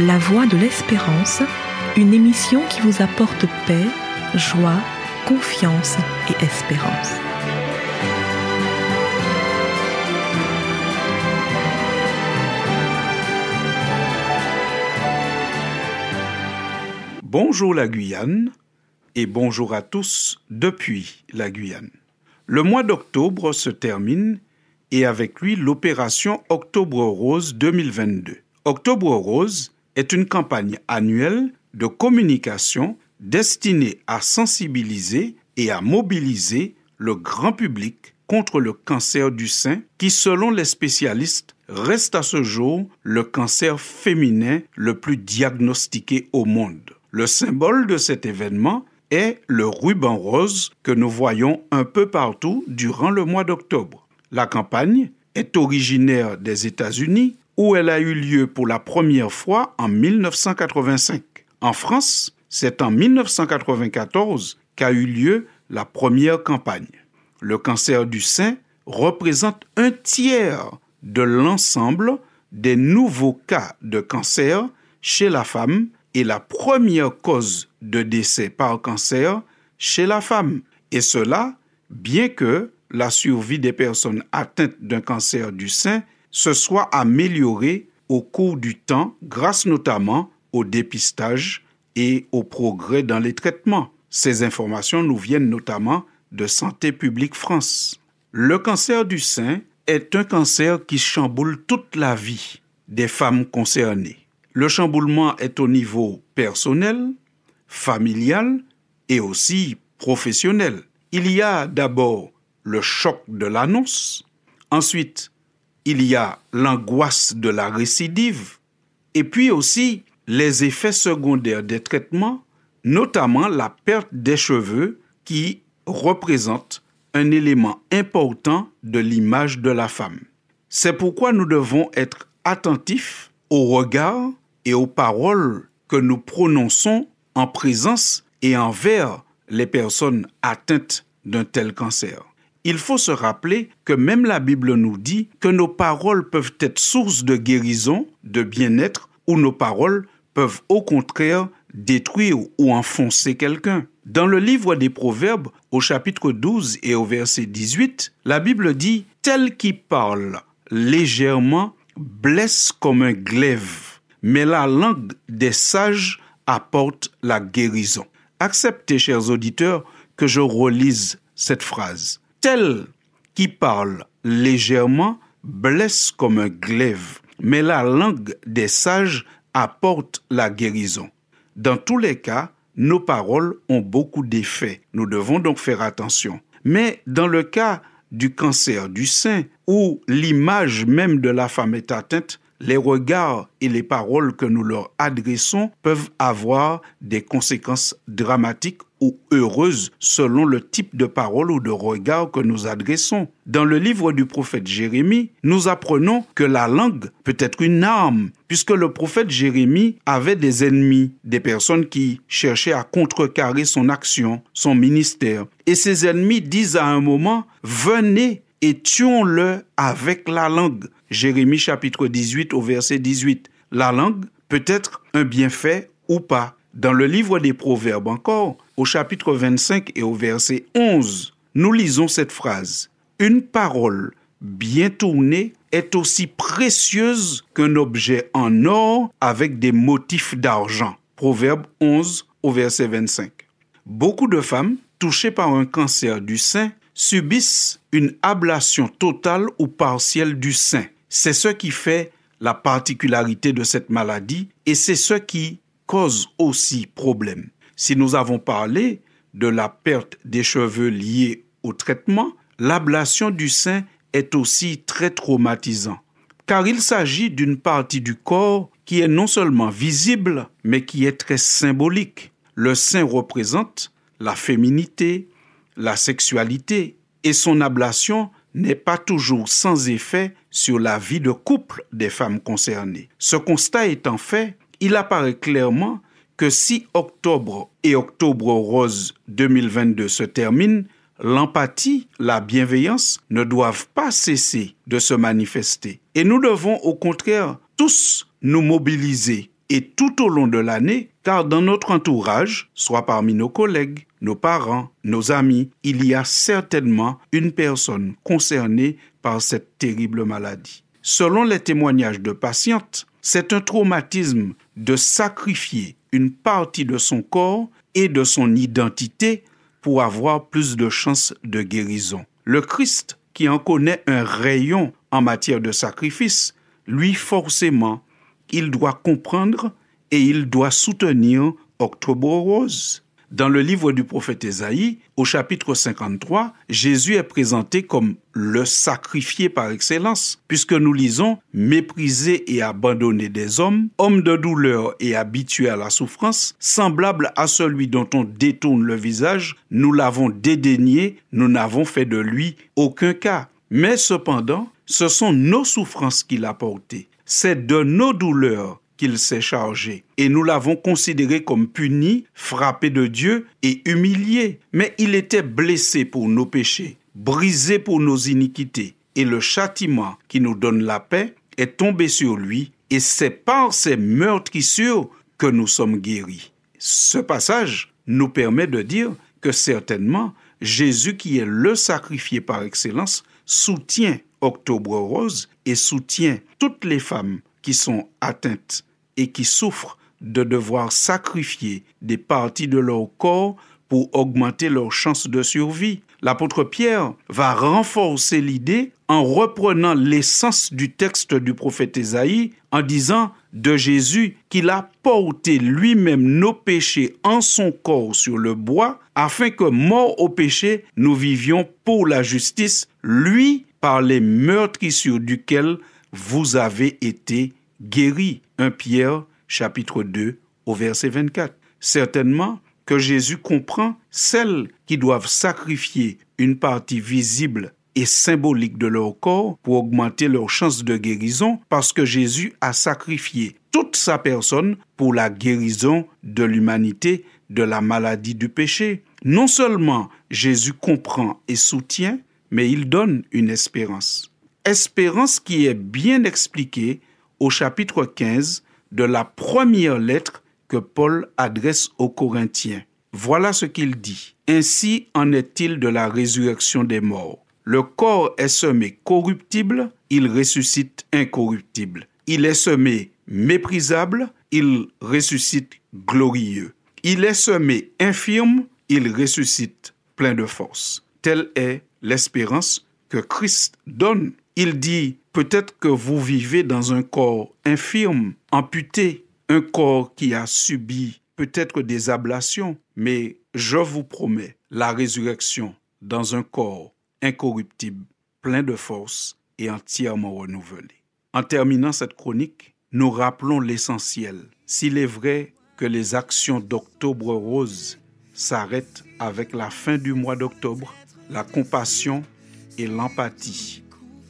La Voix de l'Espérance, une émission qui vous apporte paix, joie, confiance et espérance. Bonjour la Guyane et bonjour à tous depuis la Guyane. Le mois d'octobre se termine et avec lui l'opération Octobre Rose 2022. Octobre Rose est une campagne annuelle de communication destinée à sensibiliser et à mobiliser le grand public contre le cancer du sein qui, selon les spécialistes, reste à ce jour le cancer féminin le plus diagnostiqué au monde. Le symbole de cet événement est le ruban rose que nous voyons un peu partout durant le mois d'octobre. La campagne est originaire des États-Unis où elle a eu lieu pour la première fois en 1985. En France, c'est en 1994 qu'a eu lieu la première campagne. Le cancer du sein représente un tiers de l'ensemble des nouveaux cas de cancer chez la femme et la première cause de décès par cancer chez la femme. Et cela, bien que la survie des personnes atteintes d'un cancer du sein se soit améliorée au cours du temps grâce notamment au dépistage et au progrès dans les traitements. Ces informations nous viennent notamment de Santé publique France. Le cancer du sein est un cancer qui chamboule toute la vie des femmes concernées. Le chamboulement est au niveau personnel, familial et aussi professionnel. Il y a d'abord le choc de l'annonce, ensuite il y a l'angoisse de la récidive, et puis aussi les effets secondaires des traitements, notamment la perte des cheveux qui représente un élément important de l'image de la femme. C'est pourquoi nous devons être attentifs au regard et aux paroles que nous prononçons en présence et envers les personnes atteintes d'un tel cancer. Il faut se rappeler que même la Bible nous dit que nos paroles peuvent être source de guérison, de bien-être, ou nos paroles peuvent au contraire détruire ou enfoncer quelqu'un. Dans le livre des Proverbes, au chapitre 12 et au verset 18, la Bible dit Tel qui parle légèrement blesse comme un glaive, mais la langue des sages apporte la guérison. Acceptez, chers auditeurs, que je relise cette phrase. Tel qui parle légèrement blesse comme un glaive, mais la langue des sages apporte la guérison. Dans tous les cas, nos paroles ont beaucoup d'effets. Nous devons donc faire attention. Mais dans le cas du cancer du sein, où l'image même de la femme est atteinte, les regards et les paroles que nous leur adressons peuvent avoir des conséquences dramatiques ou heureuses selon le type de parole ou de regard que nous adressons. Dans le livre du prophète Jérémie, nous apprenons que la langue peut être une arme, puisque le prophète Jérémie avait des ennemis, des personnes qui cherchaient à contrecarrer son action, son ministère. Et ces ennemis disent à un moment, venez et tuons-le avec la langue. Jérémie chapitre 18 au verset 18. La langue peut être un bienfait ou pas. Dans le livre des Proverbes encore, au chapitre 25 et au verset 11, nous lisons cette phrase. Une parole bien tournée est aussi précieuse qu'un objet en or avec des motifs d'argent. Proverbe 11 au verset 25. Beaucoup de femmes touchées par un cancer du sein subissent une ablation totale ou partielle du sein. C'est ce qui fait la particularité de cette maladie et c'est ce qui cause aussi problème. Si nous avons parlé de la perte des cheveux liés au traitement, l'ablation du sein est aussi très traumatisant, car il s'agit d'une partie du corps qui est non seulement visible, mais qui est très symbolique. Le sein représente la féminité, la sexualité et son ablation n'est pas toujours sans effet sur la vie de couple des femmes concernées. Ce constat étant fait, il apparaît clairement que si octobre et octobre rose 2022 se terminent, l'empathie, la bienveillance ne doivent pas cesser de se manifester. Et nous devons au contraire tous nous mobiliser et tout au long de l'année, car dans notre entourage, soit parmi nos collègues, nos parents, nos amis, il y a certainement une personne concernée par cette terrible maladie. Selon les témoignages de patientes, c'est un traumatisme de sacrifier une partie de son corps et de son identité pour avoir plus de chances de guérison. Le Christ, qui en connaît un rayon en matière de sacrifice, lui forcément, il doit comprendre et il doit soutenir Octobre Rose. Dans le livre du prophète Ésaïe, au chapitre 53, Jésus est présenté comme le sacrifié par excellence, puisque nous lisons méprisé et abandonné des hommes, homme de douleur et habitué à la souffrance, semblable à celui dont on détourne le visage, nous l'avons dédaigné, nous n'avons fait de lui aucun cas. Mais cependant, ce sont nos souffrances qu'il a portées. C'est de nos douleurs qu'il s'est chargé. Et nous l'avons considéré comme puni, frappé de Dieu et humilié. Mais il était blessé pour nos péchés, brisé pour nos iniquités. Et le châtiment qui nous donne la paix est tombé sur lui. Et c'est par ces meurtrissures que nous sommes guéris. Ce passage nous permet de dire que certainement Jésus qui est le sacrifié par excellence soutient Octobre Rose et soutient toutes les femmes qui sont atteintes et qui souffrent de devoir sacrifier des parties de leur corps pour augmenter leurs chances de survie. L'apôtre Pierre va renforcer l'idée en reprenant l'essence du texte du prophète Ésaïe en disant de Jésus qu'il a porté lui-même nos péchés en son corps sur le bois afin que mort au péché nous vivions pour la justice, lui par les meurtrissures duquel vous avez été guéris. 1 Pierre chapitre 2 au verset 24. Certainement que Jésus comprend celles qui doivent sacrifier une partie visible et symbolique de leur corps pour augmenter leurs chances de guérison parce que Jésus a sacrifié toute sa personne pour la guérison de l'humanité de la maladie du péché. Non seulement Jésus comprend et soutient, mais il donne une espérance. Espérance qui est bien expliquée au chapitre 15 de la première lettre que Paul adresse aux Corinthiens. Voilà ce qu'il dit. Ainsi en est-il de la résurrection des morts. Le corps est semé corruptible, il ressuscite incorruptible. Il est semé méprisable, il ressuscite glorieux. Il est semé infirme, il ressuscite plein de force. Telle est l'espérance que Christ donne. Il dit Peut-être que vous vivez dans un corps infirme, amputé, un corps qui a subi peut-être des ablations, mais je vous promets la résurrection dans un corps incorruptible, plein de force et entièrement renouvelé. En terminant cette chronique, nous rappelons l'essentiel. S'il est vrai que les actions d'Octobre Rose s'arrêtent avec la fin du mois d'octobre, la compassion et l'empathie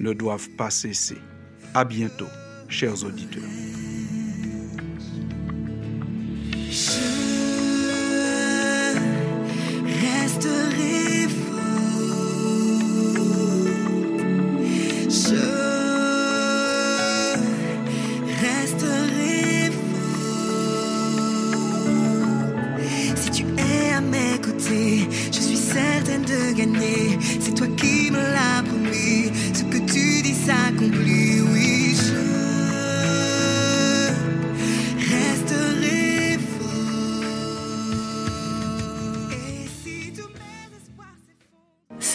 ne doivent pas cesser. À bientôt, chers auditeurs.